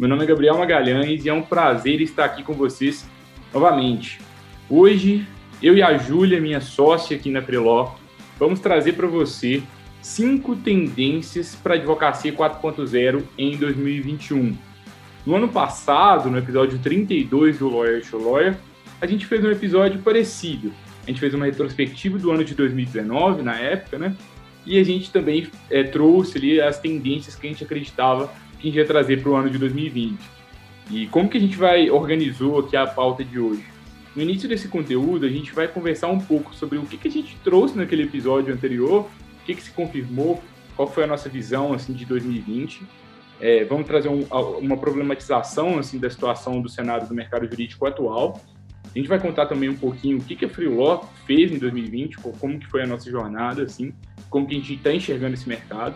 Meu nome é Gabriel Magalhães e é um prazer estar aqui com vocês novamente. Hoje, eu e a Júlia, minha sócia aqui na Preló, vamos trazer para você cinco tendências para a advocacia 4.0 em 2021. No ano passado, no episódio 32 do Lawyer to Lawyer, a gente fez um episódio parecido. A gente fez uma retrospectiva do ano de 2019, na época, né? E a gente também é, trouxe ali as tendências que a gente acreditava que a gente ia trazer para o ano de 2020. E como que a gente vai organizou aqui a pauta de hoje? No início desse conteúdo, a gente vai conversar um pouco sobre o que, que a gente trouxe naquele episódio anterior, o que, que se confirmou, qual foi a nossa visão assim de 2020. É, vamos trazer um, uma problematização assim da situação do Senado do mercado jurídico atual. A gente vai contar também um pouquinho o que, que a Freelaw fez em 2020, como que foi a nossa jornada, assim, como que a gente está enxergando esse mercado.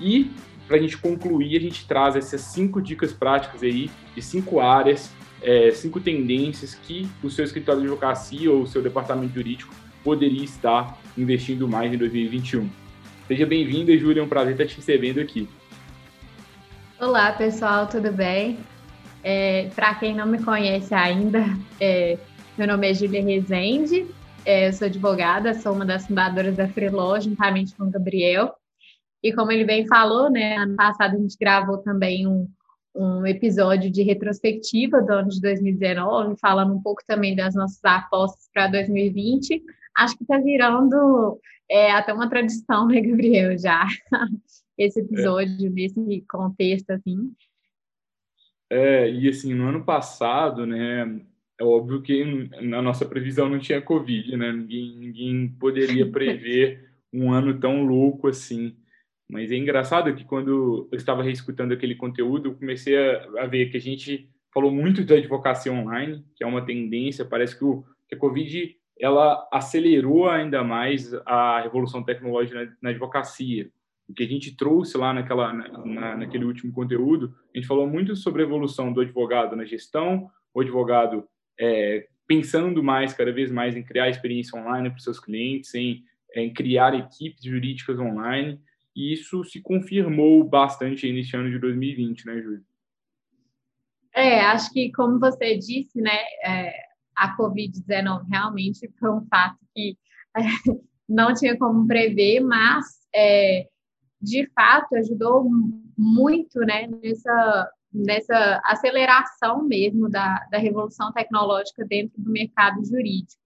E para a gente concluir, a gente traz essas cinco dicas práticas aí de cinco áreas, é, cinco tendências que o seu escritório de advocacia ou o seu departamento jurídico poderia estar investindo mais em 2021. Seja bem-vinda, Júlia, é um prazer estar te recebendo aqui. Olá, pessoal, tudo bem? É, para quem não me conhece ainda, é, meu nome é Júlia Rezende, é, eu sou advogada, sou uma das fundadoras da Freeló, juntamente com o Gabriel. E como ele bem falou, né, ano passado a gente gravou também um, um episódio de retrospectiva do ano de 2019, falando um pouco também das nossas apostas para 2020. Acho que está virando é, até uma tradição, né, Gabriel, já, esse episódio, é. nesse contexto, assim. É, e assim, no ano passado, né, é óbvio que na nossa previsão não tinha Covid, né, ninguém, ninguém poderia prever um ano tão louco assim. Mas é engraçado que quando eu estava reescutando aquele conteúdo, eu comecei a, a, ver que a gente falou muito da advocacia online, que é uma tendência, parece que, o, que a Covid ela acelerou ainda mais a revolução tecnológica na, na advocacia. O que a gente trouxe lá naquela, na, naquele último conteúdo, a gente falou muito sobre a evolução do advogado na gestão, o advogado é, pensando mais, cada vez mais, em criar experiência online para os seus clientes, em, em criar equipes jurídicas online, e isso se confirmou bastante nesse ano de 2020, né, Júlio? É, acho que, como você disse, né, é, a Covid-19 realmente foi um fato que é, não tinha como prever, mas, é, de fato, ajudou muito, né, nessa, nessa aceleração mesmo da, da revolução tecnológica dentro do mercado jurídico.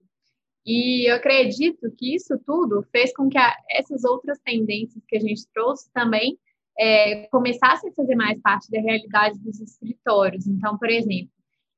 E eu acredito que isso tudo fez com que a, essas outras tendências que a gente trouxe também é, começassem a fazer mais parte da realidade dos escritórios. Então, por exemplo,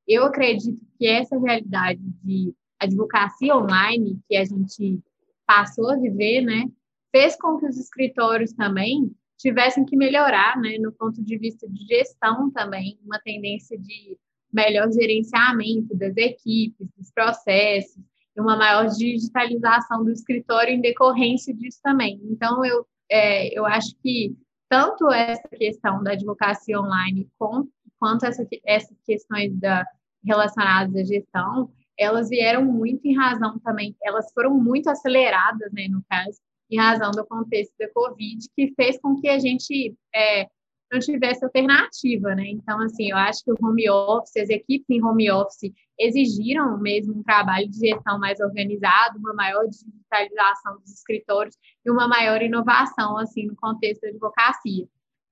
eu acredito que essa realidade de advocacia online que a gente passou a viver, né, fez com que os escritórios também tivessem que melhorar, né, no ponto de vista de gestão também, uma tendência de melhor gerenciamento das equipes, dos processos, uma maior digitalização do escritório em decorrência disso também. Então, eu, é, eu acho que tanto essa questão da advocacia online quanto essa, essas questões da, relacionadas à gestão, elas vieram muito em razão também, elas foram muito aceleradas, né, no caso, em razão do contexto da Covid, que fez com que a gente é, não tivesse alternativa, né? Então, assim, eu acho que o home office, as equipes em home office exigiram mesmo um trabalho de gestão mais organizado, uma maior digitalização dos escritórios e uma maior inovação, assim, no contexto da advocacia.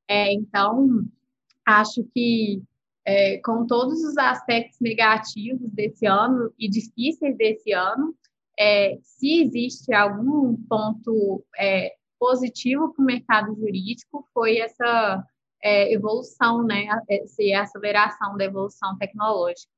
É, então, acho que é, com todos os aspectos negativos desse ano e difíceis desse ano, é, se existe algum ponto é, positivo para o mercado jurídico, foi essa é, evolução, né, essa aceleração da evolução tecnológica.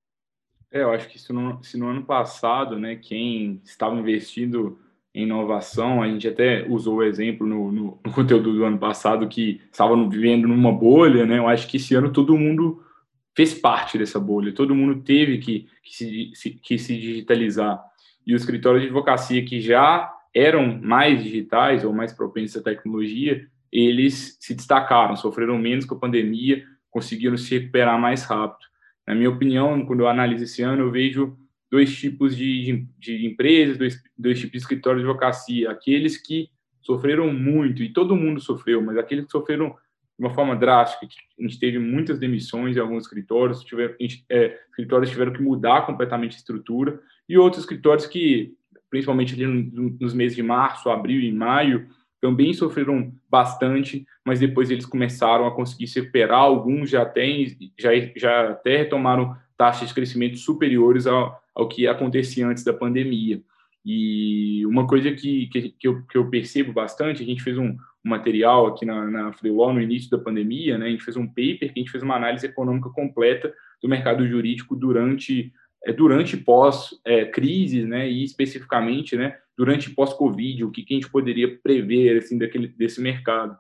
É, eu acho que se no, se no ano passado, né, quem estava investindo em inovação, a gente até usou o exemplo no, no, no conteúdo do ano passado que estavam vivendo numa bolha, né, eu acho que esse ano todo mundo fez parte dessa bolha, todo mundo teve que, que, se, que se digitalizar. E os escritórios de advocacia que já eram mais digitais ou mais propensos à tecnologia, eles se destacaram, sofreram menos com a pandemia, conseguiram se recuperar mais rápido. Na minha opinião, quando eu analiso esse ano, eu vejo dois tipos de, de, empresas, dois, dois tipos de escritórios de advocacia. Aqueles que sofreram muito, e todo mundo sofreu, mas aqueles que sofreram de uma forma drástica. A gente teve muitas demissões em alguns escritórios, tiver, gente, é, escritórios tiveram que mudar completamente a estrutura, e outros escritórios que, principalmente ali nos meses de março, abril e maio, também sofreram bastante, mas depois eles começaram a conseguir se recuperar. Alguns já têm, já, já até retomaram taxas de crescimento superiores ao, ao que acontecia antes da pandemia. E uma coisa que, que, que, eu, que eu percebo bastante, a gente fez um, um material aqui na, na no início da pandemia, né? A gente fez um paper que a gente fez uma análise econômica completa do mercado jurídico durante é, durante pós é, crise, né? E especificamente, né? Durante pós Covid, o que, que a gente poderia prever assim daquele desse mercado.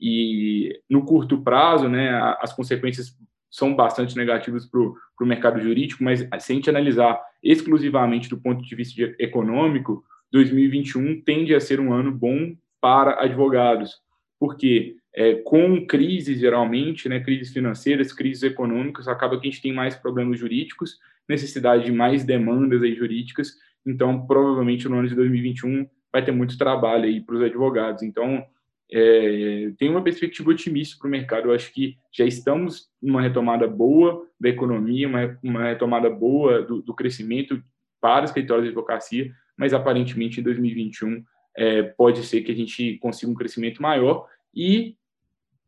E no curto prazo, né? As consequências são bastante negativas para o mercado jurídico, mas se a gente analisar exclusivamente do ponto de vista de, econômico, 2021 tende a ser um ano bom para advogados, porque é, com crises, geralmente, né, crises financeiras, crises econômicas, acaba que a gente tem mais problemas jurídicos, necessidade de mais demandas aí jurídicas, então, provavelmente, no ano de 2021 vai ter muito trabalho aí para os advogados. Então, é, tem uma perspectiva otimista para o mercado. Eu acho que já estamos numa retomada boa da economia, uma, uma retomada boa do, do crescimento para os escritórios de advocacia, mas aparentemente em 2021 é, pode ser que a gente consiga um crescimento maior e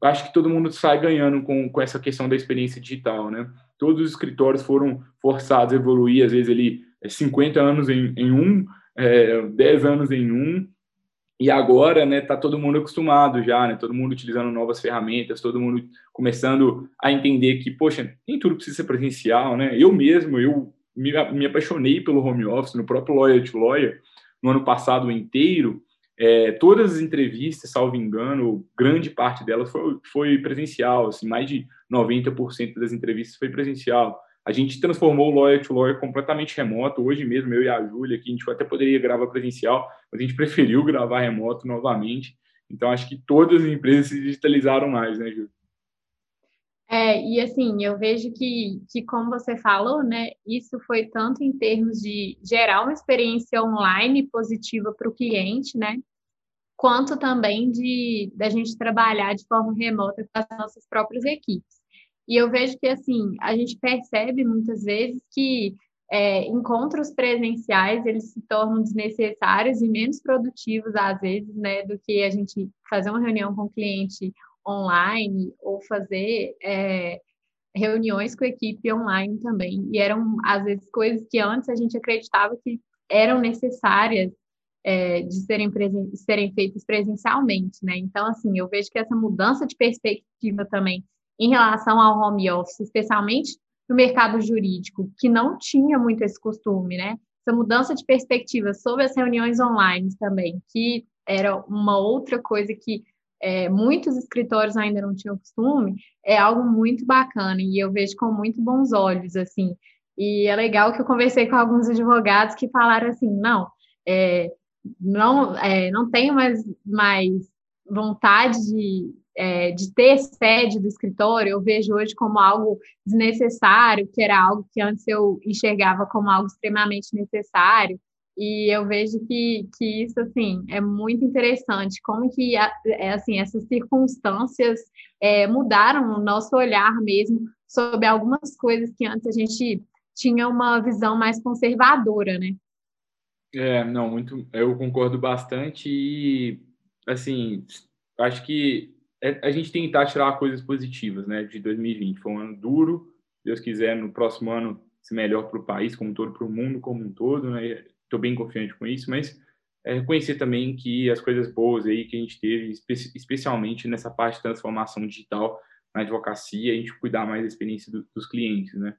acho que todo mundo sai ganhando com, com essa questão da experiência digital, né? Todos os escritórios foram forçados a evoluir, às vezes ali 50 é, anos em, em um, é, 10 anos em um, e agora, né, tá todo mundo acostumado já, né? Todo mundo utilizando novas ferramentas, todo mundo começando a entender que, poxa, nem tudo precisa ser presencial, né? Eu mesmo, eu me, me apaixonei pelo home office, no próprio Lawyer to Lawyer, no ano passado inteiro, é, todas as entrevistas, salvo engano, grande parte delas foi, foi presencial, assim, mais de 90% das entrevistas foi presencial. A gente transformou o Lawyer to Lawyer completamente remoto. Hoje mesmo, eu e a Júlia aqui, a gente até poderia gravar presencial, mas a gente preferiu gravar remoto novamente. Então, acho que todas as empresas se digitalizaram mais, né, Júlia? É, e assim, eu vejo que, que, como você falou, né, isso foi tanto em termos de gerar uma experiência online positiva para o cliente, né, quanto também de da gente trabalhar de forma remota com as nossas próprias equipes. E eu vejo que, assim, a gente percebe muitas vezes que é, encontros presenciais, eles se tornam desnecessários e menos produtivos, às vezes, né, do que a gente fazer uma reunião com o cliente online ou fazer é, reuniões com a equipe online também. E eram, às vezes, coisas que antes a gente acreditava que eram necessárias é, de serem, serem feitas presencialmente, né? Então, assim, eu vejo que essa mudança de perspectiva também em relação ao home office, especialmente no mercado jurídico, que não tinha muito esse costume, né? Essa mudança de perspectiva sobre as reuniões online também, que era uma outra coisa que é, muitos escritórios ainda não tinham costume, é algo muito bacana e eu vejo com muito bons olhos, assim. E é legal que eu conversei com alguns advogados que falaram assim, não, é, não, é, não tenho mais, mais vontade de, é, de ter sede do escritório, eu vejo hoje como algo desnecessário, que era algo que antes eu enxergava como algo extremamente necessário. E eu vejo que, que isso, assim, é muito interessante, como que, é, assim, essas circunstâncias é, mudaram o nosso olhar mesmo sobre algumas coisas que antes a gente tinha uma visão mais conservadora, né? É, não, muito, eu concordo bastante e, assim, acho que é, a gente tentar tirar coisas positivas, né, de 2020. Foi um ano duro, Deus quiser, no próximo ano se melhor para o país como um todo, para o mundo como um todo, né, estou bem confiante com isso, mas é, reconhecer também que as coisas boas aí que a gente teve, espe especialmente nessa parte de transformação digital na advocacia, a gente cuidar mais da experiência do, dos clientes, né?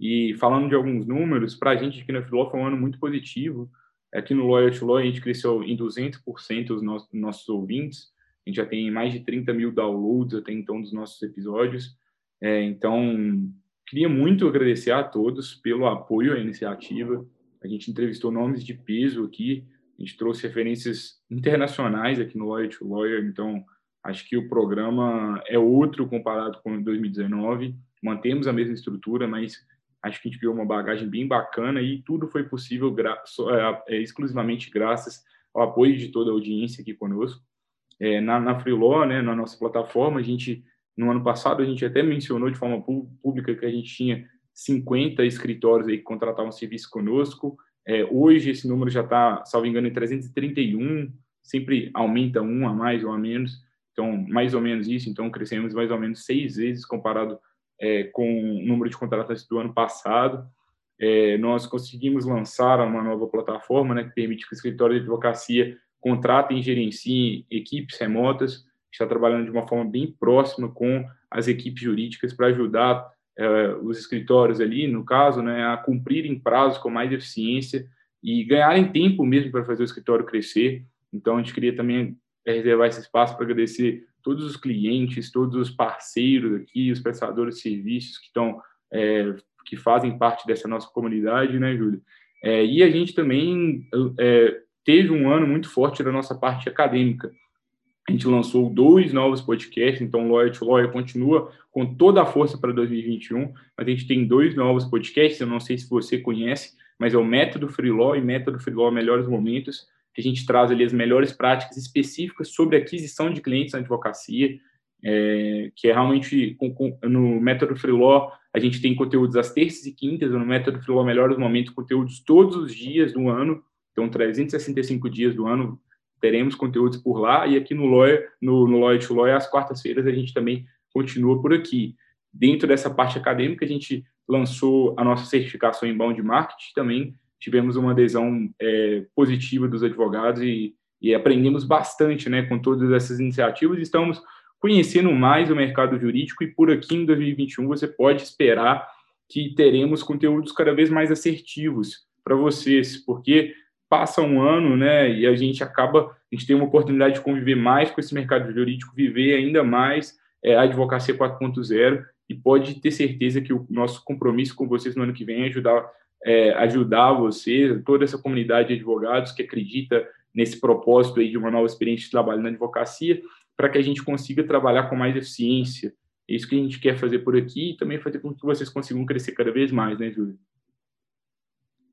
E falando de alguns números, para a gente aqui na Filó foi um ano muito positivo. Aqui no to Lawyer a gente cresceu em 200% os nossos, nossos ouvintes. A gente já tem mais de 30 mil downloads até então dos nossos episódios. É, então, queria muito agradecer a todos pelo apoio à iniciativa. A gente entrevistou nomes de peso aqui, a gente trouxe referências internacionais aqui no Lawyer to Lawyer, então acho que o programa é outro comparado com 2019. Mantemos a mesma estrutura, mas acho que a gente criou uma bagagem bem bacana e tudo foi possível gra é, é, exclusivamente graças ao apoio de toda a audiência aqui conosco. É, na, na Freeló, né, na nossa plataforma, a gente, no ano passado, a gente até mencionou de forma pública que a gente tinha 50 escritórios aí que contratavam serviço conosco. É, hoje, esse número já está, salvo engano, em 331, sempre aumenta um a mais ou a menos, então, mais ou menos isso. Então, crescemos mais ou menos seis vezes comparado é, com o número de contratantes do ano passado. É, nós conseguimos lançar uma nova plataforma né, que permite que o escritório de advocacia contratem e gerenciem equipes remotas. Está trabalhando de uma forma bem próxima com as equipes jurídicas para ajudar os escritórios ali, no caso, né, a cumprirem prazos com mais eficiência e ganharem tempo mesmo para fazer o escritório crescer. Então, a gente queria também é, reservar esse espaço para agradecer todos os clientes, todos os parceiros aqui, os prestadores de serviços que estão é, que fazem parte dessa nossa comunidade, né, Júlio? É, e a gente também é, teve um ano muito forte da nossa parte acadêmica. A gente lançou dois novos podcasts, então Lawyer to Lawyer continua com toda a força para 2021, mas a gente tem dois novos podcasts, eu não sei se você conhece, mas é o Método Free Law e Método Free Law Melhores Momentos, que a gente traz ali as melhores práticas específicas sobre aquisição de clientes na advocacia, é, que é realmente com, com, no método Freeló a gente tem conteúdos às terças e quintas, no método Freeló Melhores Momentos, conteúdos todos os dias do ano, então 365 dias do ano teremos conteúdos por lá, e aqui no Lawyer, no, no Lawyer to Lawyer, às quartas-feiras a gente também continua por aqui. Dentro dessa parte acadêmica, a gente lançou a nossa certificação em Bound Marketing, também tivemos uma adesão é, positiva dos advogados e, e, aprendemos bastante né, com todas essas iniciativas. Estamos conhecendo mais o mercado jurídico e por aqui em 2021 você pode esperar que teremos conteúdos cada vez mais assertivos para vocês, porque passa um ano, né, e a gente acaba, a gente tem uma oportunidade de conviver mais com esse mercado jurídico, viver ainda mais é, a advocacia 4.0 e pode ter certeza que o nosso compromisso com vocês no ano que vem é ajudar é, ajudar você, toda essa comunidade de advogados que acredita nesse propósito aí de uma nova experiência de trabalho na advocacia, para que a gente consiga trabalhar com mais eficiência. É isso que a gente quer fazer por aqui e também fazer com que vocês consigam crescer cada vez mais, né, Júlia?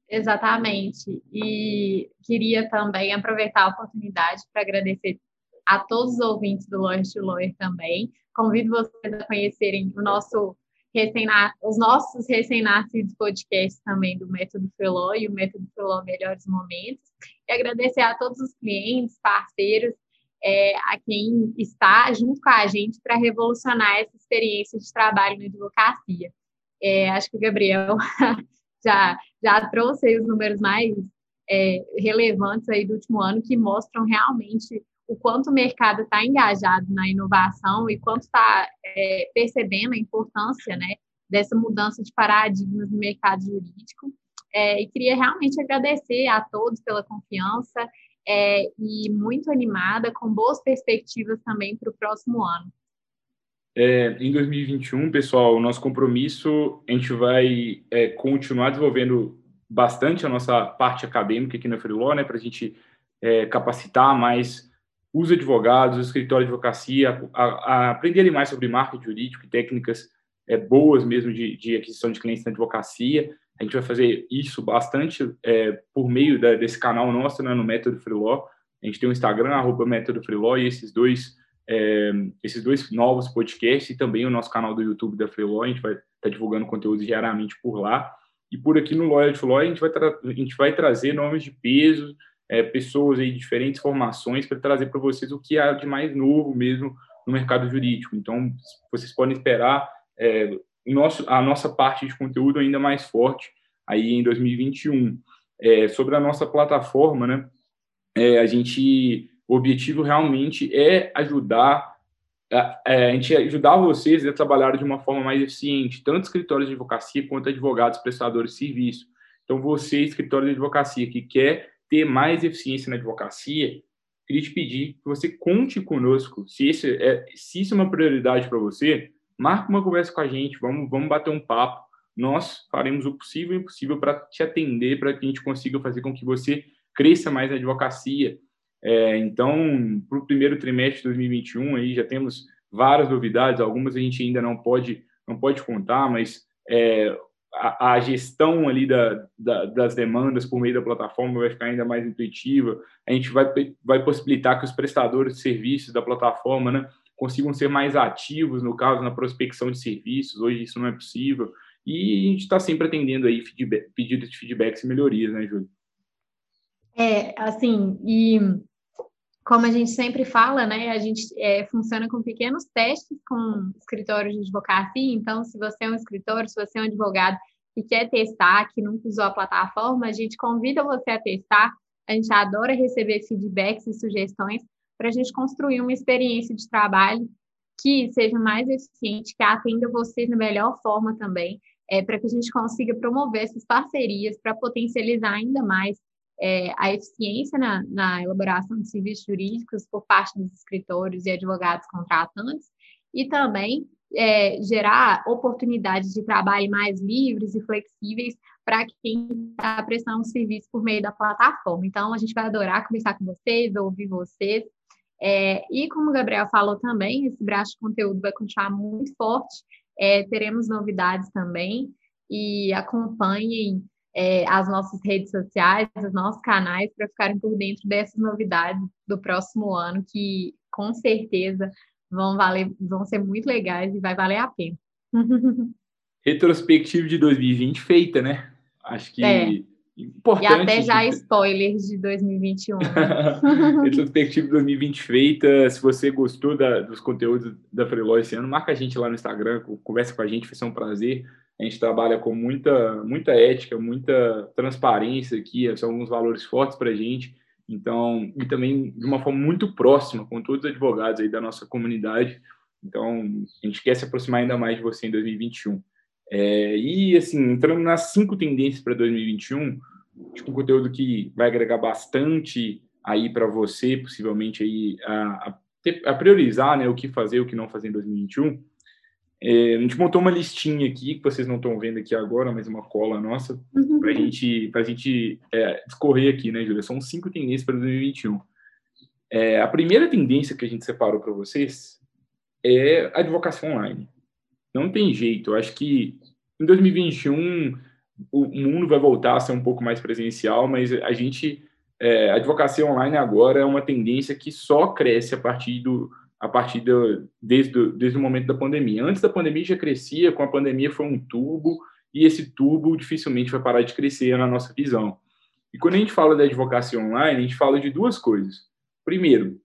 Exatamente. E queria também aproveitar a oportunidade para agradecer a todos os ouvintes do Lawyer to Lawyer também. Convido vocês a conhecerem o nosso os nossos recém-nascidos podcasts também do Método Feló e o Método Feló Melhores Momentos. E agradecer a todos os clientes, parceiros, é, a quem está junto com a gente para revolucionar essa experiência de trabalho na advocacia. É, acho que o Gabriel já, já trouxe os números mais é, relevantes aí do último ano que mostram realmente o quanto o mercado está engajado na inovação e quanto está é, percebendo a importância né, dessa mudança de paradigmas no mercado jurídico. É, e queria realmente agradecer a todos pela confiança é, e muito animada, com boas perspectivas também para o próximo ano. É, em 2021, pessoal, o nosso compromisso, a gente vai é, continuar desenvolvendo bastante a nossa parte acadêmica aqui na Freeló, né, para a gente é, capacitar mais os advogados, o escritório de advocacia, a, a aprenderem mais sobre marketing jurídico e técnicas é, boas mesmo de, de, aquisição de clientes na advocacia. A gente vai fazer isso bastante é, por meio da, desse canal nosso, né, no Método Freeló. A gente tem o Instagram, arroba Método Freeló, e esses dois, é, esses dois novos podcasts e também o nosso canal do YouTube da Freeló. A gente vai estar tá divulgando conteúdo diariamente por lá. E por aqui no Lawyer to Law, a gente vai, a gente vai trazer nomes de peso, é, pessoas aí diferentes formações para trazer para vocês o que há de mais novo mesmo no mercado jurídico. Então, vocês podem esperar é, nosso, a nossa parte de conteúdo ainda mais forte aí em 2021. É, sobre a nossa plataforma, né? É, a gente, o objetivo realmente é ajudar a, é, a gente ajudar vocês a trabalhar de uma forma mais eficiente, tanto escritórios de advocacia quanto advogados prestadores de serviço. Então, você, escritório de advocacia, que quer ter mais eficiência na advocacia, queria te pedir que você conte conosco. Se, esse é, se isso é uma prioridade para você, marque uma conversa com a gente, vamos, vamos bater um papo. nós faremos o possível e impossível para te atender, para que a gente consiga fazer com que você cresça mais na advocacia. É, então, para o primeiro trimestre de 2021, aí já temos várias novidades, algumas a gente ainda não pode, não pode contar, mas é, a, a, gestão ali da, da, das demandas por meio da plataforma vai ficar ainda mais intuitiva. A gente vai, vai possibilitar que os prestadores de serviços da plataforma né, consigam ser mais ativos, no caso, na prospecção de serviços. Hoje isso não é possível. E a gente está sempre atendendo aí feedback, pedidos de feedbacks e melhorias, né, Júlio? É, assim, e como a gente sempre fala, né, a gente é, funciona com pequenos testes com escritórios de advocacia. Então, se você é um escritório, se você é um advogado e quer testar, que nunca usou a plataforma, a gente convida você a testar. A gente adora receber feedbacks e sugestões para a gente construir uma experiência de trabalho que seja mais eficiente, que atenda vocês da melhor forma também, é, para que a gente consiga promover essas parcerias para potencializar ainda mais é, a eficiência na, na, elaboração de serviços jurídicos por parte dos escritórios e advogados contratantes e também é, gerar oportunidades de trabalho mais livres e flexíveis para quem está prestando um serviço por meio da plataforma. Então, a gente vai adorar conversar com vocês, ouvir vocês. É, e como o Gabriel falou também, esse braço de conteúdo vai continuar muito forte. É, teremos novidades também e acompanhem é, as nossas redes sociais, os nossos canais, para ficarem por dentro dessas novidades do próximo ano, que com certeza vão valer, vão ser muito legais e vai valer a pena. Retrospectiva de 2020 feita, né? Acho que é. importante. E até já spoilers de 2021. Retrospectiva de 2020 feita. Se você gostou da, dos conteúdos da Freeló esse ano, marca a gente lá no Instagram, conversa com a gente, vai ser um prazer. A gente trabalha com muita, muita ética, muita transparência aqui, são alguns valores fortes para a gente. Então, e também de uma forma muito próxima com todos os advogados aí da nossa comunidade. Então, a gente quer se aproximar ainda mais de você em 2021. É, e, assim, entrando nas cinco tendências para 2021, tipo, um conteúdo que vai agregar bastante aí para você, possivelmente aí a, a, a, priorizar né, o que fazer, o que não fazer em 2021. É, a gente montou uma listinha aqui, que vocês não estão vendo aqui agora, mas uma cola nossa, uhum. para gente, a gente é, discorrer aqui, né, Júlia? São cinco tendências para 2021. É, a primeira tendência que a gente separou para vocês é a advocacia online. Não tem jeito, eu acho que em 2021 o mundo vai voltar a ser um pouco mais presencial, mas a gente, é, a advocacia online agora é uma tendência que só cresce a partir do, a partir do, desde, desde o momento da pandemia. Antes da pandemia já crescia, com a pandemia foi um tubo, e esse tubo dificilmente vai parar de crescer na nossa visão. E quando a gente fala da advocacia online, a gente fala de duas coisas. Primeiro,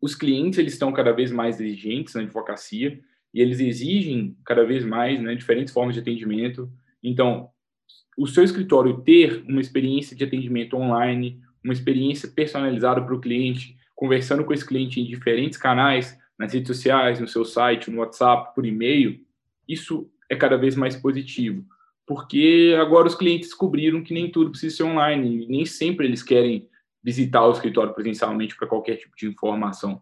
os clientes eles estão cada vez mais exigentes na advocacia e eles exigem cada vez mais né, diferentes formas de atendimento. Então, o seu escritório ter uma experiência de atendimento online, uma experiência personalizada para o cliente, conversando com esse cliente em diferentes canais, nas redes sociais, no seu site, no WhatsApp, por e-mail, isso é cada vez mais positivo. Porque agora os clientes descobriram que nem tudo precisa ser online, nem sempre eles querem visitar o escritório presencialmente para qualquer tipo de informação.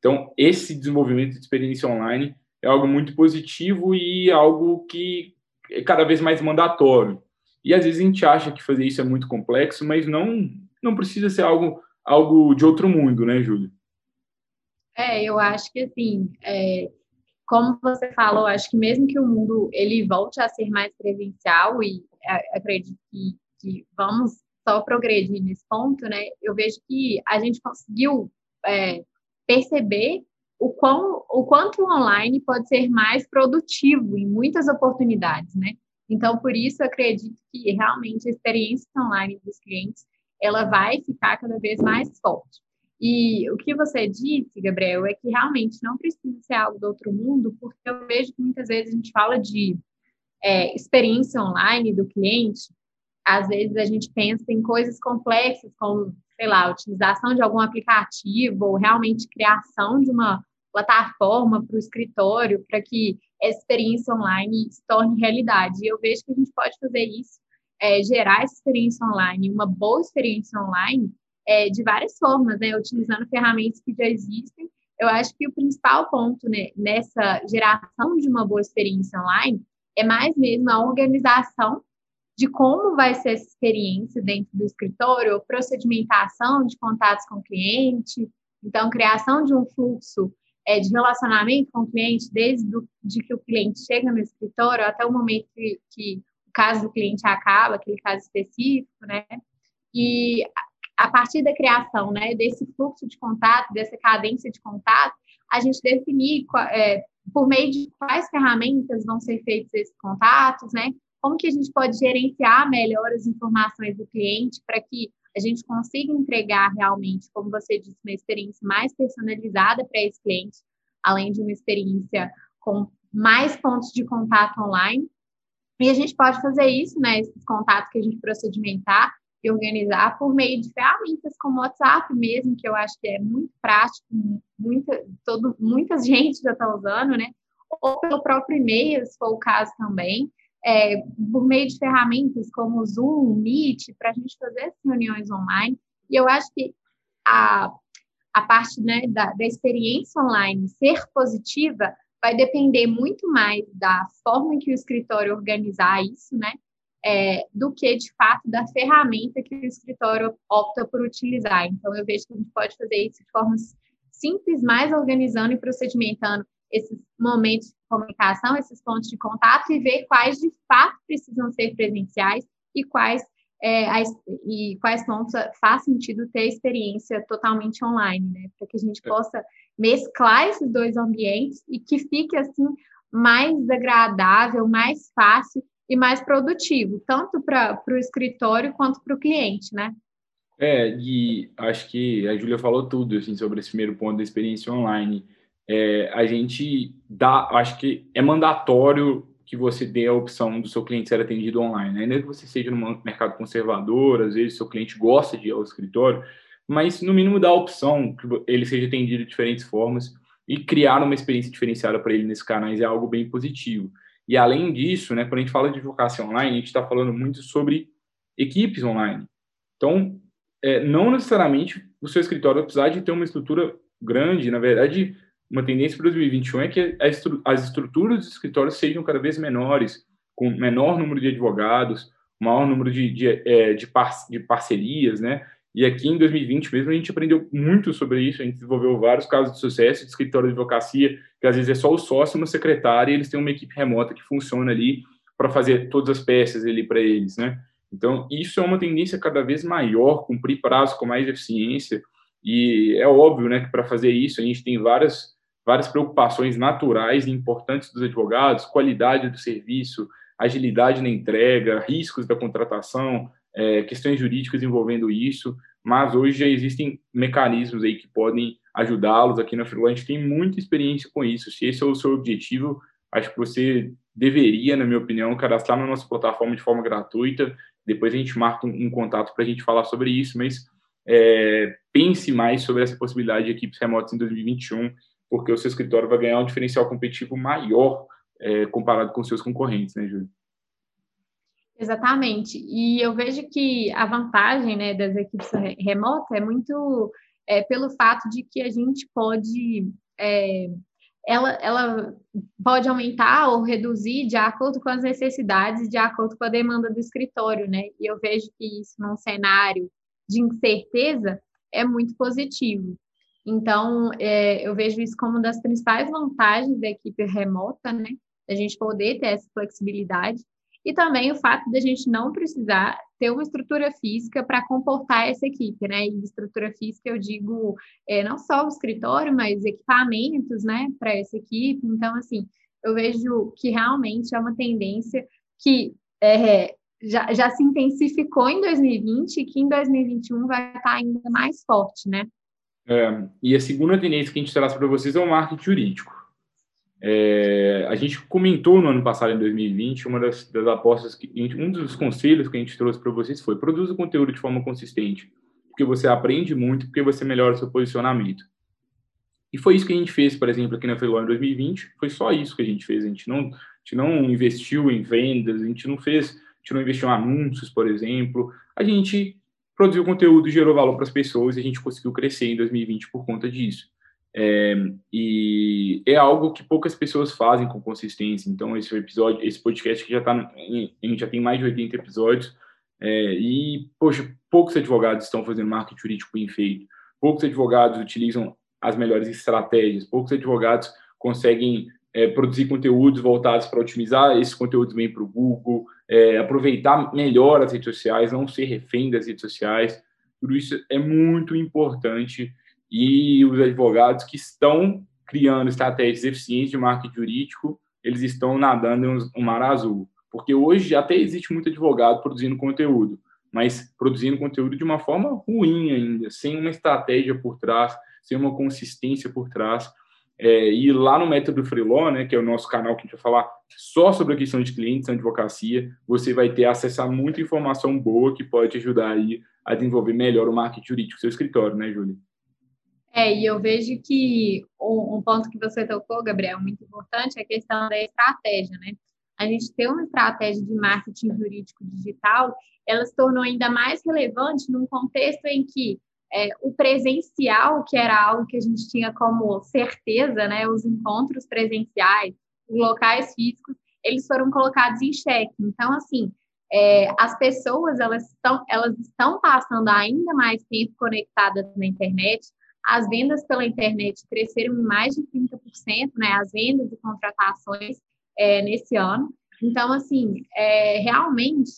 Então, esse desenvolvimento de experiência online é algo muito positivo e algo que é cada vez mais mandatório. E às vezes a gente acha que fazer isso é muito complexo, mas não não precisa ser algo algo de outro mundo, né, Júlia? É, eu acho que assim, é, como você falou, acho que mesmo que o mundo ele volte a ser mais presencial e acredito que, que vamos só progredir nesse ponto, né? Eu vejo que a gente conseguiu é, perceber o, quão, o quanto o online pode ser mais produtivo em muitas oportunidades, né? Então, por isso, acredito que realmente a experiência online dos clientes ela vai ficar cada vez mais forte. E o que você disse, Gabriel, é que realmente não precisa ser algo do outro mundo, porque eu vejo que muitas vezes a gente fala de é, experiência online do cliente, às vezes a gente pensa em coisas complexas, como, sei lá, utilização de algum aplicativo, ou realmente criação de uma plataforma para o escritório, para que essa experiência online se torne realidade. E eu vejo que a gente pode fazer isso é, gerar essa experiência online, uma boa experiência online, é, de várias formas, né? Utilizando ferramentas que já existem. Eu acho que o principal ponto né, nessa geração de uma boa experiência online é mais mesmo a organização de como vai ser essa experiência dentro do escritório, procedimentação de contatos com o cliente, então, criação de um fluxo é, de relacionamento com o cliente, desde do, de que o cliente chega no escritório até o momento que, que caso do cliente acaba, aquele caso específico, né? E a partir da criação, né, desse fluxo de contato, dessa cadência de contato, a gente definir é, por meio de quais ferramentas vão ser feitos esses contatos, né? Como que a gente pode gerenciar melhor as informações do cliente para que a gente consiga entregar realmente, como você disse, uma experiência mais personalizada para esse cliente, além de uma experiência com mais pontos de contato online. E a gente pode fazer isso, né, esses contatos que a gente procedimentar e organizar por meio de ferramentas como o WhatsApp mesmo, que eu acho que é muito prático, muita, todo, muita gente já está usando, né? Ou pelo próprio e-mail, se for o caso também é, por meio de ferramentas como Zoom, Meet, para a gente fazer reuniões online. E eu acho que a, a parte né, da, da experiência online ser positiva vai depender muito mais da forma que o escritório organizar isso, né? É, do que de fato da ferramenta que o escritório opta por utilizar. Então, eu vejo que a gente pode fazer isso de formas simples, mais organizando e procedimentando esses momentos de comunicação, esses pontos de contato e ver quais de fato precisam ser presenciais e quais é, as, e quais pontos faz sentido ter experiência totalmente online, né? Para que a gente é. possa mesclar esses dois ambientes e que fique assim mais agradável, mais fácil e mais produtivo, tanto para o escritório quanto para o cliente, né? É, e acho que a Júlia falou tudo assim, sobre esse primeiro ponto da experiência online é, a gente dá, acho que é mandatório que você dê a opção do seu cliente ser atendido online. Né? Ainda que você seja no mercado conservador, às vezes seu cliente gosta de ir ao escritório, mas no mínimo dá a opção que ele seja atendido de diferentes formas e criar uma experiência diferenciada para ele nesses canais é algo bem positivo. E além disso, né, quando a gente fala de advocacia online, a gente está falando muito sobre equipes online. Então, é, não necessariamente o seu escritório vai precisar de ter uma estrutura grande, na verdade, uma tendência para 2021 é que as estruturas dos escritórios sejam cada vez menores, com menor número de advogados, maior número de, de, é, de, par, de parcerias, né? E aqui em 2020 mesmo a gente aprendeu muito sobre isso, a gente desenvolveu vários casos de sucesso de escritório de advocacia, que às vezes é só o sócio e uma secretária, e eles têm uma equipe remota que funciona ali para fazer todas as peças ali para eles, né? Então, isso é uma tendência cada vez maior, cumprir prazos com mais eficiência, e é óbvio, né, que para fazer isso a gente tem várias várias preocupações naturais e importantes dos advogados, qualidade do serviço, agilidade na entrega, riscos da contratação, é, questões jurídicas envolvendo isso, mas hoje já existem mecanismos aí que podem ajudá-los aqui na Freelance. A gente tem muita experiência com isso. Se esse é o seu objetivo, acho que você deveria, na minha opinião, cadastrar na nossa plataforma de forma gratuita. Depois a gente marca um, um contato para a gente falar sobre isso, mas é, pense mais sobre essa possibilidade de equipes remotas em 2021 porque o seu escritório vai ganhar um diferencial competitivo maior é, comparado com seus concorrentes, né, Júlio? Exatamente. E eu vejo que a vantagem né, das equipes remotas é muito é, pelo fato de que a gente pode. É, ela, ela pode aumentar ou reduzir de acordo com as necessidades, de acordo com a demanda do escritório, né? E eu vejo que isso num cenário de incerteza é muito positivo. Então, é, eu vejo isso como uma das principais vantagens da equipe remota, né? A gente poder ter essa flexibilidade. E também o fato da gente não precisar ter uma estrutura física para comportar essa equipe, né? E estrutura física eu digo é, não só o escritório, mas equipamentos, né, para essa equipe. Então, assim, eu vejo que realmente é uma tendência que é, já, já se intensificou em 2020 e que em 2021 vai estar ainda mais forte, né? É, e a segunda tendência que a gente traz para vocês é o marketing jurídico. É, a gente comentou no ano passado, em 2020, uma das, das apostas, que, um dos conselhos que a gente trouxe para vocês foi: produza conteúdo de forma consistente, porque você aprende muito, porque você melhora o seu posicionamento. E foi isso que a gente fez, por exemplo, aqui na Freeló em 2020. Foi só isso que a gente fez. A gente não, a gente não investiu em vendas, a gente não fez, a gente não investiu em anúncios, por exemplo. A gente produziu conteúdo, gerou valor para as pessoas e a gente conseguiu crescer em 2020 por conta disso. É, e é algo que poucas pessoas fazem com consistência. Então, esse episódio, esse podcast que já está, a gente já tem mais de 80 episódios, é, e, poxa, poucos advogados estão fazendo marketing jurídico bem feito, poucos advogados utilizam as melhores estratégias, poucos advogados conseguem é, produzir conteúdos voltados para otimizar esses conteúdos bem para o Google, é, aproveitar melhor as redes sociais, não ser refém das redes sociais. Tudo isso é muito importante e os advogados que estão criando estratégias eficientes de marketing jurídico, eles estão nadando em um mar azul. Porque hoje até existe muito advogado produzindo conteúdo, mas produzindo conteúdo de uma forma ruim ainda, sem uma estratégia por trás, sem uma consistência por trás. É, e lá no Método Freeló, né, que é o nosso canal que a gente vai falar só sobre a questão de clientes advocacia, você vai ter acesso a muita informação boa que pode ajudar aí a desenvolver melhor o marketing jurídico do seu escritório, né, Júlia? É, e eu vejo que um, um, ponto que você tocou, Gabriel, muito importante, é a questão da estratégia, né? A gente ter uma estratégia de marketing jurídico digital, ela se tornou ainda mais relevante num contexto em que é, o presencial, que era algo que a gente tinha como certeza, né, os encontros presenciais, os locais físicos, eles foram colocados em xeque. Então, assim, é, as pessoas elas estão, elas estão passando ainda mais tempo conectadas na internet. As vendas pela internet cresceram em mais de 30%, né? As vendas e contratações é, nesse ano. Então, assim, é, realmente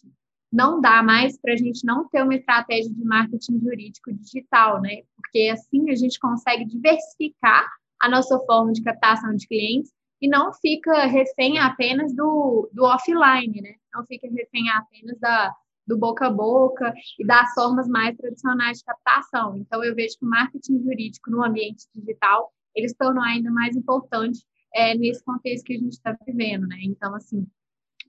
não dá mais para a gente não ter uma estratégia de marketing jurídico digital, né? Porque assim a gente consegue diversificar a nossa forma de captação de clientes e não fica refém apenas do, do offline, né? Não fica refém apenas da, do boca a boca e das formas mais tradicionais de captação. Então, eu vejo que o marketing jurídico no ambiente digital, ele se tornou ainda mais importante é, nesse contexto que a gente está vivendo, né? Então, assim,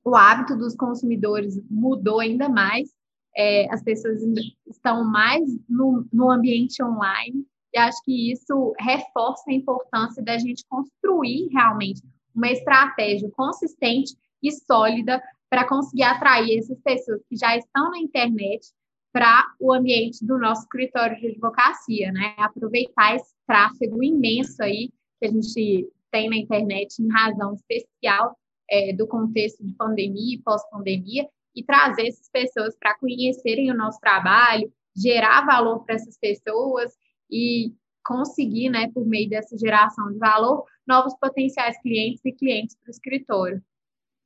o hábito dos consumidores mudou ainda mais, é, as pessoas estão mais no, no ambiente online, e acho que isso reforça a importância da gente construir realmente uma estratégia consistente e sólida para conseguir atrair essas pessoas que já estão na internet para o ambiente do nosso escritório de advocacia, né? Aproveitar esse tráfego imenso aí que a gente tem na internet em razão especial é, do contexto de pandemia e pós-pandemia e trazer essas pessoas para conhecerem o nosso trabalho, gerar valor para essas pessoas e conseguir, né, por meio dessa geração de valor, novos potenciais clientes e clientes para o escritório.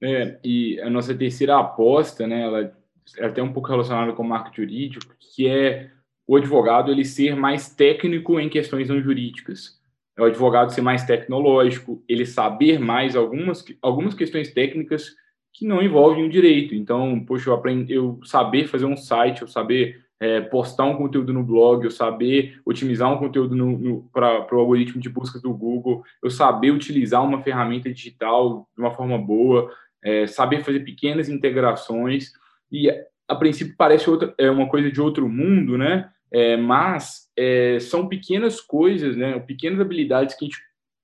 É, e a nossa terceira aposta, né, ela é até um pouco relacionada com o marco jurídico, que é o advogado ele ser mais técnico em questões não jurídicas é o advogado ser mais tecnológico, ele saber mais algumas, algumas questões técnicas que não envolvem o direito. Então, poxa, eu, aprendi, eu saber fazer um site, eu saber é, postar um conteúdo no blog, eu saber otimizar um conteúdo para o algoritmo de busca do Google, eu saber utilizar uma ferramenta digital de uma forma boa, é, saber fazer pequenas integrações. E a princípio parece outra, é uma coisa de outro mundo, né? É, mas é, são pequenas coisas, né, pequenas habilidades que, gente,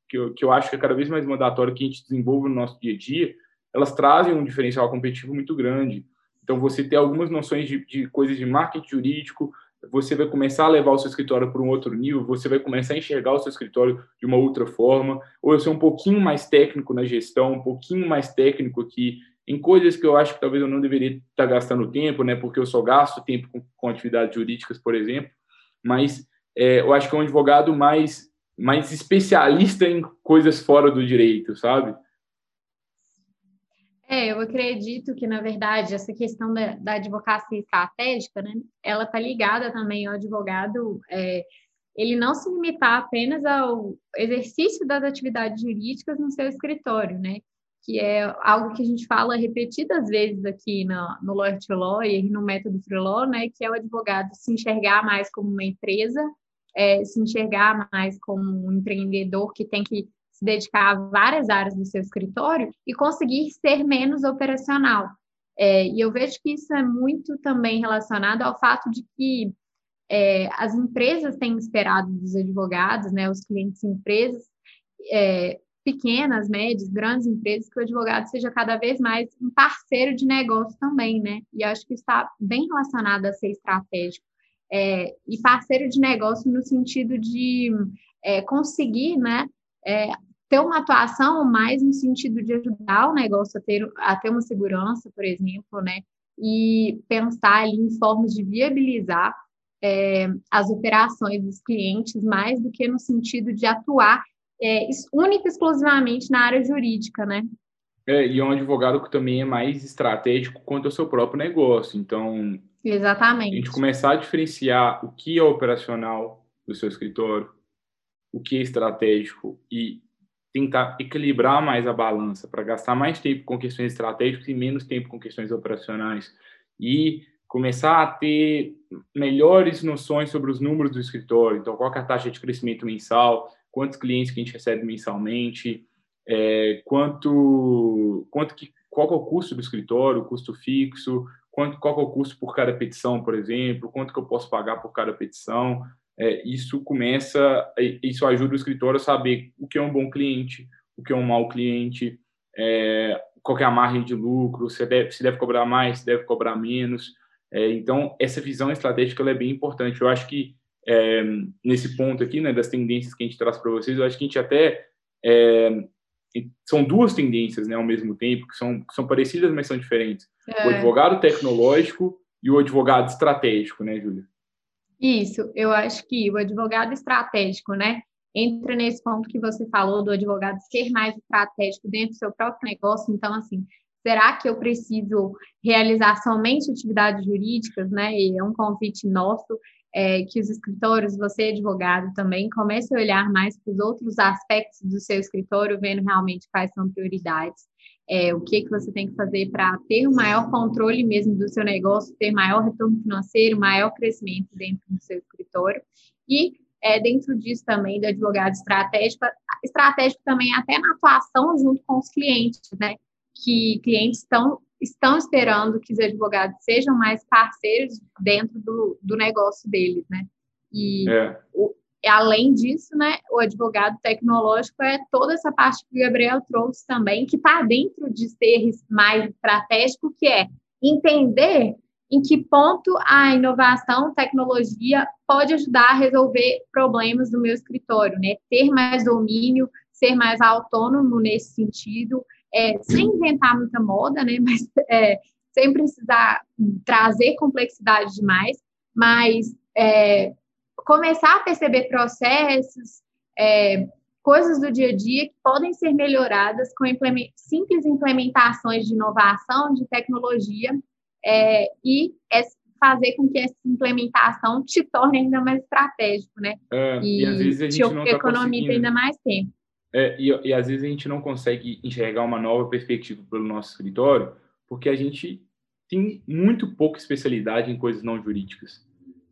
que, eu, que eu acho que é cada vez mais mandatório que a gente desenvolve no nosso dia a dia, elas trazem um diferencial competitivo muito grande. Então, você ter algumas noções de, de coisas de marketing jurídico, você vai começar a levar o seu escritório para um outro nível, você vai começar a enxergar o seu escritório de uma outra forma, ou eu ser um pouquinho mais técnico na gestão, um pouquinho mais técnico aqui em coisas que eu acho que talvez eu não deveria estar gastando tempo, né? Porque eu só gasto tempo com, com atividades jurídicas, por exemplo. Mas é, eu acho que é um advogado mais mais especialista em coisas fora do direito, sabe? É, eu acredito que, na verdade, essa questão da, da advocacia estratégica, né, ela está ligada também ao advogado, é, ele não se limitar apenas ao exercício das atividades jurídicas no seu escritório, né? que é algo que a gente fala repetidas vezes aqui no, no Lawyer to Lawyer e no método Free Law, né, que é o advogado se enxergar mais como uma empresa, é, se enxergar mais como um empreendedor que tem que se dedicar a várias áreas do seu escritório e conseguir ser menos operacional. É, e eu vejo que isso é muito também relacionado ao fato de que é, as empresas têm esperado dos advogados, né, os clientes empresas, é, pequenas, médias, grandes empresas, que o advogado seja cada vez mais um parceiro de negócio também, né? E acho que está bem relacionado a ser estratégico. É, e parceiro de negócio no sentido de é, conseguir, né, é, ter uma atuação mais no sentido de ajudar o negócio a ter, a ter uma segurança, por exemplo, né, e pensar ali em formas de viabilizar é, as operações dos clientes mais do que no sentido de atuar é, única e exclusivamente na área jurídica, né? É, e é um advogado que também é mais estratégico quanto ao seu próprio negócio. Então, Exatamente. a gente começar a diferenciar o que é operacional do seu escritório, o que é estratégico e tentar equilibrar mais a balança para gastar mais tempo com questões estratégicas e menos tempo com questões operacionais. E começar a ter melhores noções sobre os números do escritório. Então, qual é a taxa de crescimento mensal, quantos clientes que a gente recebe mensalmente, é, quanto, quanto que, qual é o custo do escritório, o custo fixo, quanto, qual é o custo por cada petição, por exemplo, quanto que eu posso pagar por cada petição. É, isso começa, isso ajuda o escritório a saber o que é um bom cliente, o que é um mau cliente, é, qual é a margem de lucro, se deve, se deve cobrar mais, se deve cobrar menos. É, então, essa visão estratégica é bem importante. Eu acho que é, nesse ponto aqui, né, das tendências que a gente traz para vocês, eu acho que a gente até é, são duas tendências, né, ao mesmo tempo, que são, que são parecidas, mas são diferentes. É. O advogado tecnológico e o advogado estratégico, né, Júlia? Isso, eu acho que o advogado estratégico, né, entra nesse ponto que você falou do advogado ser mais estratégico dentro do seu próprio negócio. Então, assim, será que eu preciso realizar somente atividades jurídicas, né? E é um convite nosso é, que os escritórios, você advogado também, comece a olhar mais para os outros aspectos do seu escritório, vendo realmente quais são prioridades, é, o que, que você tem que fazer para ter um maior controle mesmo do seu negócio, ter maior retorno financeiro, maior crescimento dentro do seu escritório. E é, dentro disso também, do advogado estratégico, estratégico também até na atuação junto com os clientes, né? Que clientes estão estão esperando que os advogados sejam mais parceiros dentro do, do negócio deles, né? E é. o, além disso, né, o advogado tecnológico é toda essa parte que o Gabriel trouxe também, que está dentro de ser mais estratégico, que é entender em que ponto a inovação, tecnologia pode ajudar a resolver problemas do meu escritório, né? Ter mais domínio, ser mais autônomo nesse sentido, é, sem inventar muita moda, né? Mas é, sem precisar trazer complexidade demais, mas é, começar a perceber processos, é, coisas do dia a dia que podem ser melhoradas com implement simples implementações de inovação, de tecnologia, é, e fazer com que essa implementação te torne ainda mais estratégico, né? É, e, e às vezes a gente te não tá economiza ainda mais tempo. É, e, e às vezes a gente não consegue enxergar uma nova perspectiva pelo nosso escritório, porque a gente tem muito pouca especialidade em coisas não jurídicas.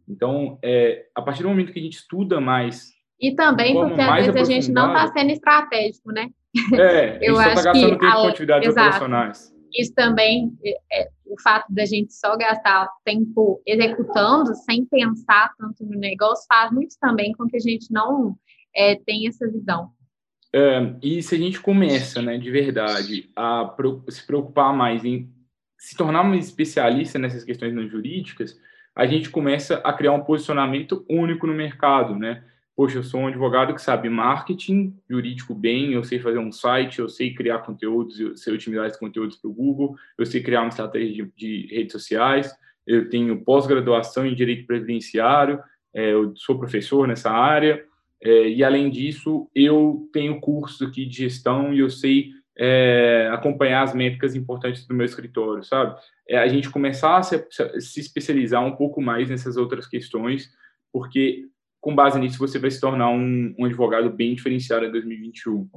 Então, é, a partir do momento que a gente estuda mais. E também porque às vezes a gente não está sendo estratégico, né? É, a gente só está gastando tempo com atividades exato. operacionais. Isso também, é, é, o fato da gente só gastar tempo executando, sem pensar tanto no negócio, faz muito também com que a gente não é, tenha essa visão. É, e se a gente começa, né, de verdade, a se preocupar mais em se tornar um especialista nessas questões não jurídicas, a gente começa a criar um posicionamento único no mercado, né? Poxa, eu sou um advogado que sabe marketing jurídico bem, eu sei fazer um site, eu sei criar conteúdos, eu sei otimizar esses conteúdos para o Google, eu sei criar uma estratégia de, de redes sociais, eu tenho pós-graduação em direito previdenciário, é, eu sou professor nessa área, é, e além disso, eu tenho cursos aqui de gestão e eu sei é, acompanhar as métricas importantes do meu escritório, sabe? É a gente começar a se, se, especializar um pouco mais nessas outras questões, porque com base nisso você vai se tornar um, um advogado bem diferenciado em 2021.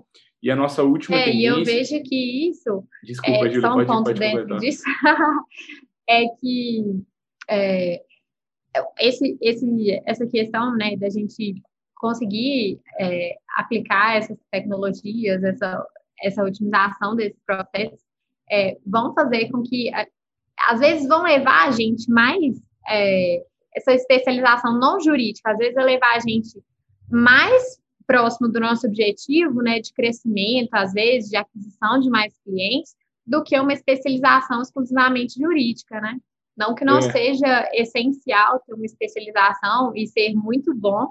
E a nossa última é, tendência... e eu vejo que isso... Desculpa, é, só um pode, ponto pode dentro disso, é que é, esse, esse, essa questão né, da gente conseguir é, aplicar essas tecnologias, essa, essa otimização desses processos, é, vão fazer com que, às vezes, vão levar a gente mais, é, essa especialização não jurídica, às vezes, vai levar a gente mais próximo do nosso objetivo, né, de crescimento, às vezes, de aquisição de mais clientes, do que uma especialização exclusivamente jurídica, né? Não que não é. seja essencial ter uma especialização e ser muito bom,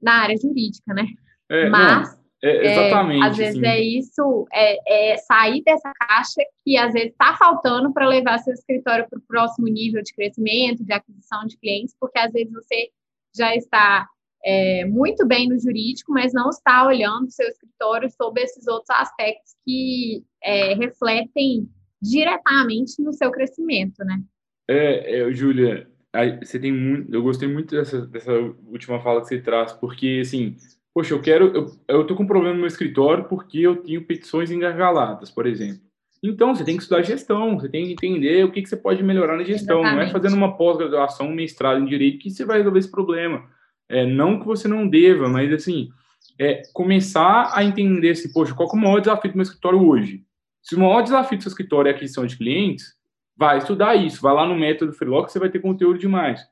na área jurídica, né? É, Mas não é, exatamente. É, às vezes é isso, é, é, sair dessa caixa que às vezes está faltando para levar seu escritório para o próximo nível de crescimento, de aquisição de clientes, porque às vezes você já está é, muito bem no jurídico, mas não está olhando seu escritório sobre esses outros aspectos que é, refletem diretamente no seu crescimento, né? É, é Júlia, você tem muito, eu gostei muito dessa, dessa última fala que você traz, porque assim poxa, eu quero, eu, eu tô com um problema no meu escritório porque eu tenho petições engargaladas, por exemplo. Então, você tem que estudar gestão, você tem que entender o que, que você pode melhorar na gestão. Exatamente. Não é fazendo uma pós-graduação, um mestrado em direito que você vai resolver esse problema. É, não que você não deva, mas assim, é começar a entender se, poxa, qual é o maior desafio do meu escritório hoje? Se o maior desafio do seu escritório é a aquisição de clientes, vai estudar isso, vai lá no método Freelock, você vai ter conteúdo demais.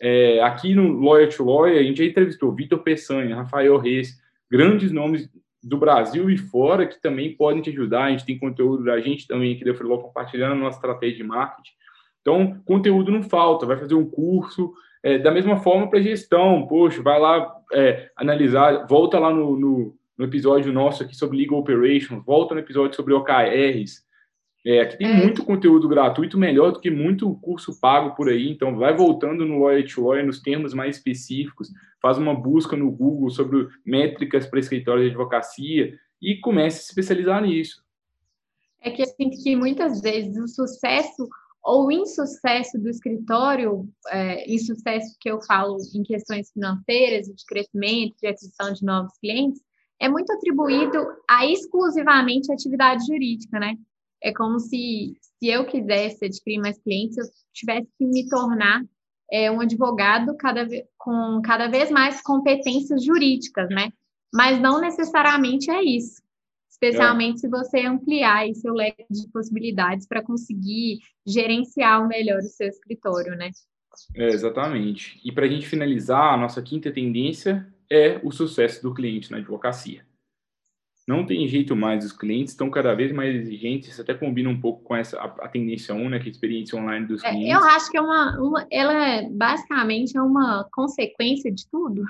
É, aqui no Lawyer to Lawyer, a gente já entrevistou Vitor Peçanha, Rafael Reis, grandes nomes do Brasil e fora que também podem te ajudar. A gente tem conteúdo da gente também aqui da Freeló compartilhando a nossa estratégia de marketing. Então, conteúdo não falta, vai fazer um curso. É, da mesma forma para gestão, poxa, vai lá é, analisar, volta lá no, no, no, episódio nosso aqui sobre Legal Operations, volta no episódio sobre OKRs, é, aqui tem é. muito conteúdo gratuito, melhor do que muito curso pago por aí. Então, vai voltando no Lawyer to Lawyer, nos termos mais específicos, faz uma busca no Google sobre métricas para escritório de advocacia e comece a se especializar nisso. É que eu sinto que muitas vezes o sucesso ou insucesso do escritório, é, insucesso que eu falo em questões financeiras, de crescimento, de aquisição de novos clientes, é muito atribuído a exclusivamente a atividade jurídica, né? É como se, se eu quisesse adquirir mais clientes, eu tivesse que me tornar é, um advogado cada, com cada vez mais competências jurídicas, né? Mas não necessariamente é isso. Especialmente é. se você ampliar seu leque de possibilidades para conseguir gerenciar melhor o seu escritório, né? É, exatamente. E para a gente finalizar, a nossa quinta tendência é o sucesso do cliente na advocacia não tem jeito mais, os clientes estão cada vez mais exigentes, isso até combina um pouco com essa a, a tendência 1, né, que é a experiência online dos é, clientes. eu acho que é uma, uma, ela é, basicamente é uma consequência de tudo.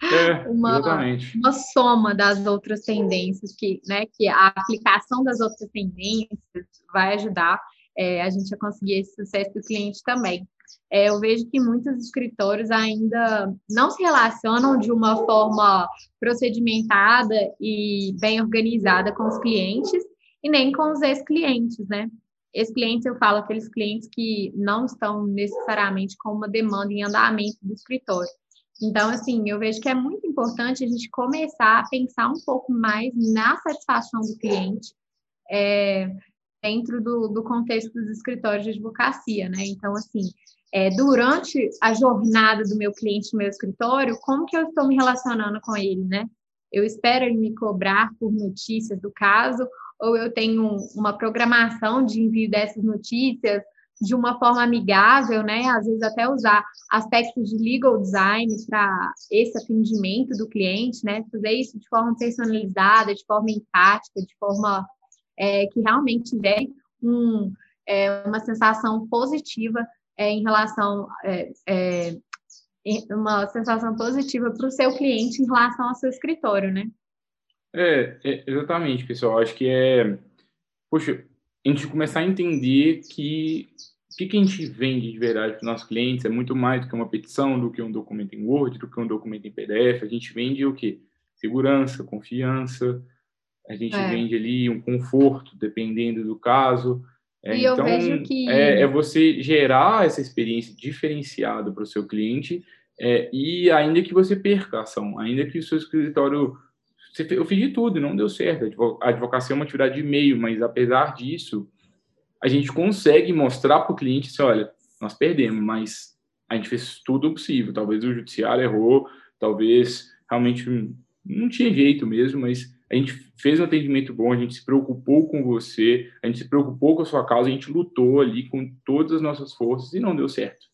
É, uma, exatamente. uma soma das outras tendências, que, né, que a aplicação das outras tendências vai ajudar é, a gente a conseguir esse sucesso do cliente também é, eu vejo que muitos escritórios ainda não se relacionam de uma forma procedimentada e bem organizada com os clientes e nem com os ex-clientes, né? Ex-clientes, eu falo aqueles clientes que não estão necessariamente com uma demanda em andamento do escritório. Então, assim, eu vejo que é muito importante a gente começar a pensar um pouco mais na satisfação do cliente, é, dentro do, do contexto dos escritórios de advocacia, né? Então, assim, é, durante a jornada do meu cliente no meu escritório, como que eu estou me relacionando com ele, né? Eu espero ele me cobrar por notícias do caso, ou eu tenho uma programação de envio dessas notícias de uma forma amigável, né? Às vezes até usar aspectos de legal design para esse atendimento do cliente, né? Fazer isso de forma personalizada, de forma empática, de forma é, que realmente dê um, é, uma sensação positiva é, em relação é, é, uma sensação positiva para o seu cliente em relação ao seu escritório, né? É, é, exatamente, pessoal. Acho que é, poxa, a gente começar a entender que o que, que a gente vende de verdade para os nossos clientes é muito mais do que uma petição, do que um documento em Word, do que um documento em PDF. A gente vende o quê? Segurança, confiança. A gente é. vende ali um conforto, dependendo do caso. É, e eu então, vejo que. É, é, você gerar essa experiência diferenciada para o seu cliente, é, e ainda que você perca a ação, ainda que o seu escritório. Você, eu fiz de tudo não deu certo. A advocacia é uma atividade de meio, mas apesar disso, a gente consegue mostrar para o cliente assim, olha, nós perdemos, mas a gente fez tudo o possível. Talvez o judiciário errou, talvez realmente não tinha jeito mesmo, mas a gente fez um atendimento bom, a gente se preocupou com você, a gente se preocupou com a sua causa, a gente lutou ali com todas as nossas forças e não deu certo.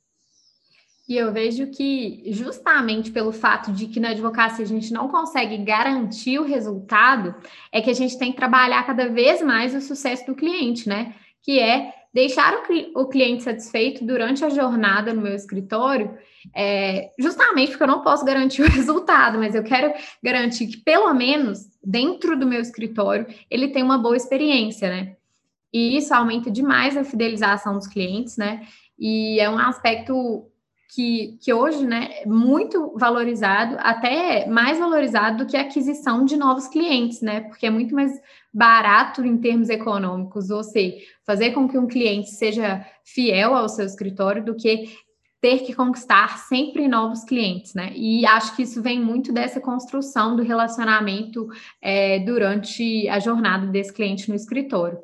E eu vejo que, justamente pelo fato de que na advocacia a gente não consegue garantir o resultado, é que a gente tem que trabalhar cada vez mais o sucesso do cliente, né? Que é deixar o, cliente satisfeito durante a jornada no meu escritório, é, justamente porque eu não posso garantir o resultado, mas eu quero garantir que, pelo menos, dentro do meu escritório, ele tenha uma boa experiência, né? E isso aumenta demais a fidelização dos clientes, né? E é um aspecto que, que hoje né, é muito valorizado, até mais valorizado do que a aquisição de novos clientes, né? Porque é muito mais barato em termos econômicos você fazer com que um cliente seja fiel ao seu escritório do que ter que conquistar sempre novos clientes, né? E acho que isso vem muito dessa construção do relacionamento é, durante a jornada desse cliente no escritório.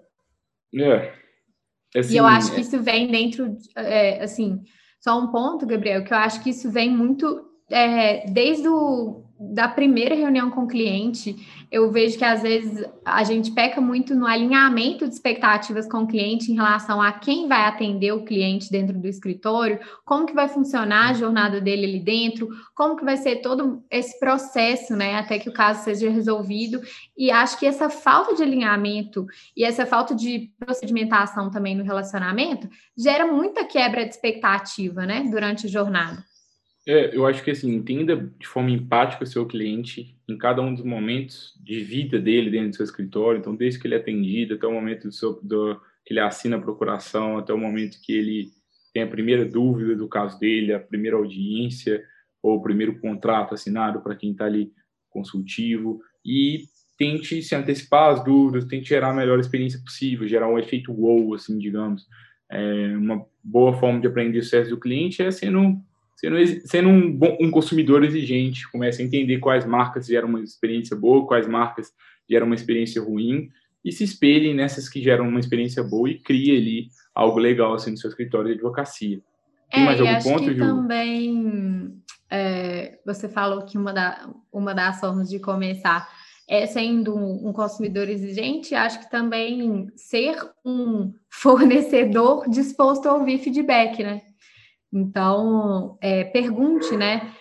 É. Assim, e eu acho que isso vem dentro, é, assim, só um ponto, Gabriel, que eu acho que isso vem muito é, desde o da primeira reunião com o cliente, eu vejo que às vezes a gente peca muito no alinhamento de expectativas com o cliente em relação a quem vai atender o cliente dentro do escritório, como que vai funcionar a jornada dele ali dentro, como que vai ser todo esse processo, né, até que o caso seja resolvido. E acho que essa falta de alinhamento e essa falta de procedimentação também no relacionamento gera muita quebra de expectativa, né, durante a jornada. É, eu acho que assim, entenda de forma empática o seu cliente em cada um dos momentos de vida dele dentro do seu escritório. Então, desde que ele é atendido até o momento do seu, do, que ele assina a procuração, até o momento que ele tem a primeira dúvida do caso dele, a primeira audiência ou o primeiro contrato assinado para quem está ali consultivo e tente se antecipar as dúvidas, tente gerar a melhor experiência possível, gerar um efeito wow, assim, digamos. É, uma boa forma de aprender o sucesso do cliente é sendo sendo, sendo um, bom, um consumidor exigente, começa a entender quais marcas geram uma experiência boa, quais marcas geram uma experiência ruim, e se espelhe nessas que geram uma experiência boa e crie ali algo legal assim no seu escritório de advocacia. Tem é, mais algum acho ponto, que Ju? também é, você falou que uma, da, uma das formas de começar é sendo um, um, consumidor exigente, acho que também ser um fornecedor disposto a ouvir feedback, né? Então, é, pergunte, né?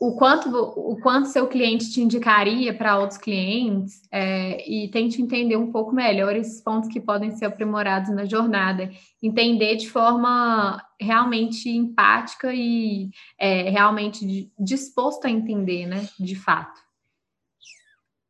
O quanto, o quanto seu cliente te indicaria para outros clientes é, e tente entender um pouco melhor esses pontos que podem ser aprimorados na jornada. Entender de forma realmente empática e é, realmente disposto a entender, né? De fato.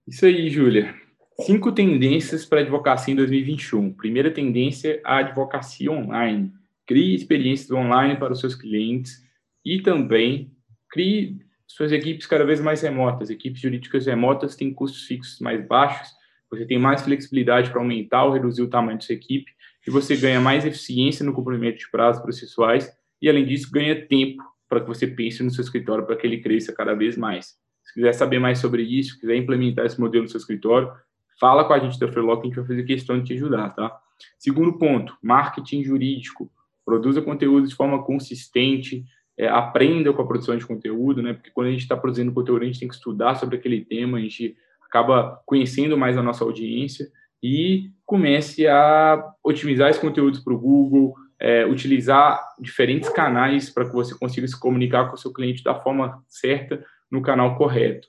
Isso aí, Júlia. Cinco tendências para a advocacia em 2021. Primeira tendência, a advocacia online. Crie experiências online para os seus clientes e também crie suas equipes cada vez mais remotas. Equipes jurídicas remotas têm custos fixos mais baixos, você tem mais flexibilidade para aumentar ou reduzir o tamanho da sua equipe e você ganha mais eficiência no cumprimento de prazos processuais e, além disso, ganha tempo para que você pense no seu escritório para que ele cresça cada vez mais. Se quiser saber mais sobre isso, quiser implementar esse modelo no seu escritório, fala com a gente da Freelock a gente vai fazer questão de te ajudar, tá? Segundo ponto, marketing jurídico produza conteúdo de forma consistente, é, aprenda com a produção de conteúdo, né? Porque quando a gente está produzindo conteúdo, a gente tem que estudar sobre aquele tema, a gente acaba conhecendo mais a nossa audiência e comece a otimizar esses conteúdos para o Google, é, utilizar diferentes canais para que você consiga se comunicar com o seu cliente da forma certa, no canal correto.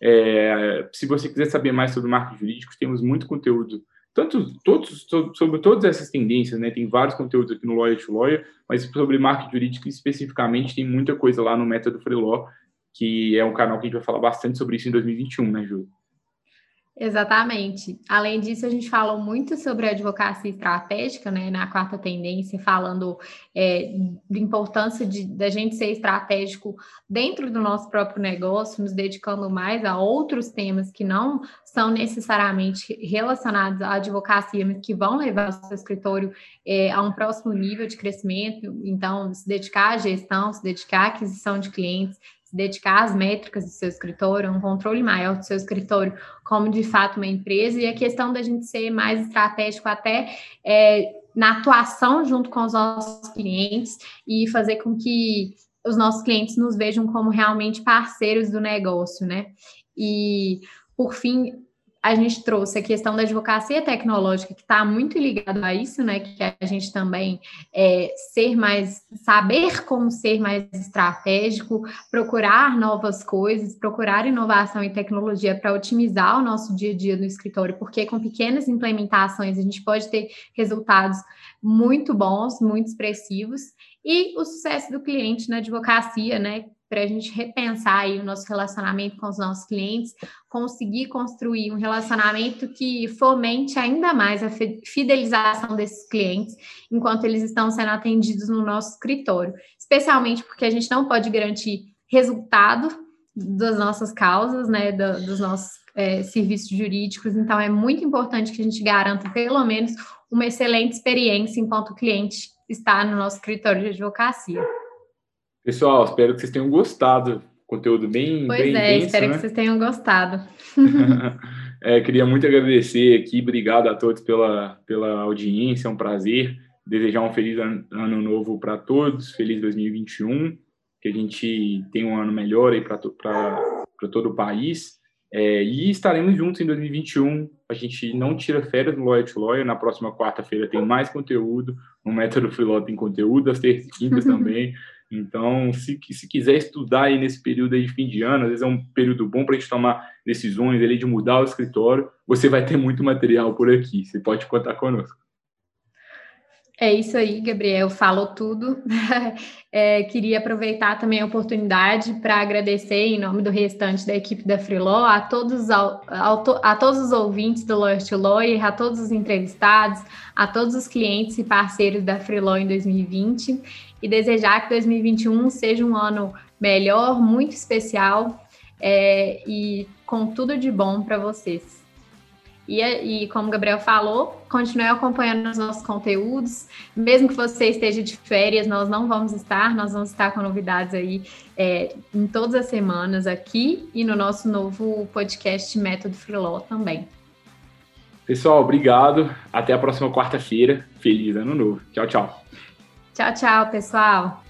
É, se você quiser saber mais sobre marketing jurídico, temos muito conteúdo tanto todos sobre todas essas tendências, né? Tem vários conteúdos aqui no Lawyer to Lawyer, mas sobre marketing jurídico especificamente tem muita coisa lá no Método Free Law, que é um canal que a gente vai falar bastante sobre isso em 2021, né, Ju? Exatamente. Além disso, a gente falou muito sobre advocacia estratégica, né, na quarta tendência, falando é, da importância de da gente ser estratégico dentro do nosso próprio negócio, nos dedicando mais a outros temas que não são necessariamente relacionados à advocacia, mas que vão levar o seu escritório é, a um próximo nível de crescimento. Então, se dedicar à gestão, se dedicar à aquisição de clientes, se dedicar às métricas do seu escritório, um controle maior do seu escritório, como de fato uma empresa, e a questão da gente ser mais estratégico até é, na atuação junto com os nossos clientes e fazer com que os nossos clientes nos vejam como realmente parceiros do negócio, né? E, por fim, a gente trouxe a questão da advocacia tecnológica, que está muito ligado a isso, né? Que a gente também é, ser mais, saber como ser mais estratégico, procurar novas coisas, procurar inovação e tecnologia para otimizar o nosso dia a dia no escritório, porque com pequenas implementações a gente pode ter resultados muito bons, muito expressivos, e o sucesso do cliente na advocacia, né? Para a gente repensar aí o nosso relacionamento com os nossos clientes, conseguir construir um relacionamento que fomente ainda mais a fidelização desses clientes enquanto eles estão sendo atendidos no nosso escritório, especialmente porque a gente não pode garantir resultado das nossas causas, né, do, dos nossos é, serviços jurídicos, então é muito importante que a gente garanta pelo menos uma excelente experiência enquanto o cliente está no nosso escritório de advocacia. Pessoal, espero que vocês tenham gostado. Conteúdo bem. Pois bem é, denso, espero né? que vocês tenham gostado. é, queria muito agradecer aqui, obrigado a todos pela, pela audiência, é um prazer. Desejar um feliz ano novo para todos, feliz 2021, que a gente tenha um ano melhor aí para todo o país. É, e estaremos juntos em 2021. A gente não tira férias no Lawyer to Lawyer. Na próxima quarta-feira tem mais conteúdo. No Método Freeló tem conteúdo, às terças e quintas também. Então, se, se quiser estudar aí nesse período aí de fim de ano, às vezes é um período bom para a gente tomar decisões ali de mudar o escritório, você vai ter muito material por aqui. Você pode contar conosco. É isso aí, Gabriel, falou tudo. É, queria aproveitar também a oportunidade para agradecer, em nome do restante da equipe da Freeló, a todos, a, a todos os ouvintes do Lawyer to Lawyer, a todos os entrevistados, a todos os clientes e parceiros da Freeló em 2020 e desejar que 2021 seja um ano melhor, muito especial é, e com tudo de bom para vocês. E, e, como o Gabriel falou, continue acompanhando os nossos conteúdos. Mesmo que você esteja de férias, nós não vamos estar, nós vamos estar com novidades aí é, em todas as semanas aqui e no nosso novo podcast Método Freeló também. Pessoal, obrigado. Até a próxima quarta-feira. Feliz ano novo. Tchau, tchau. Tchau, tchau, pessoal.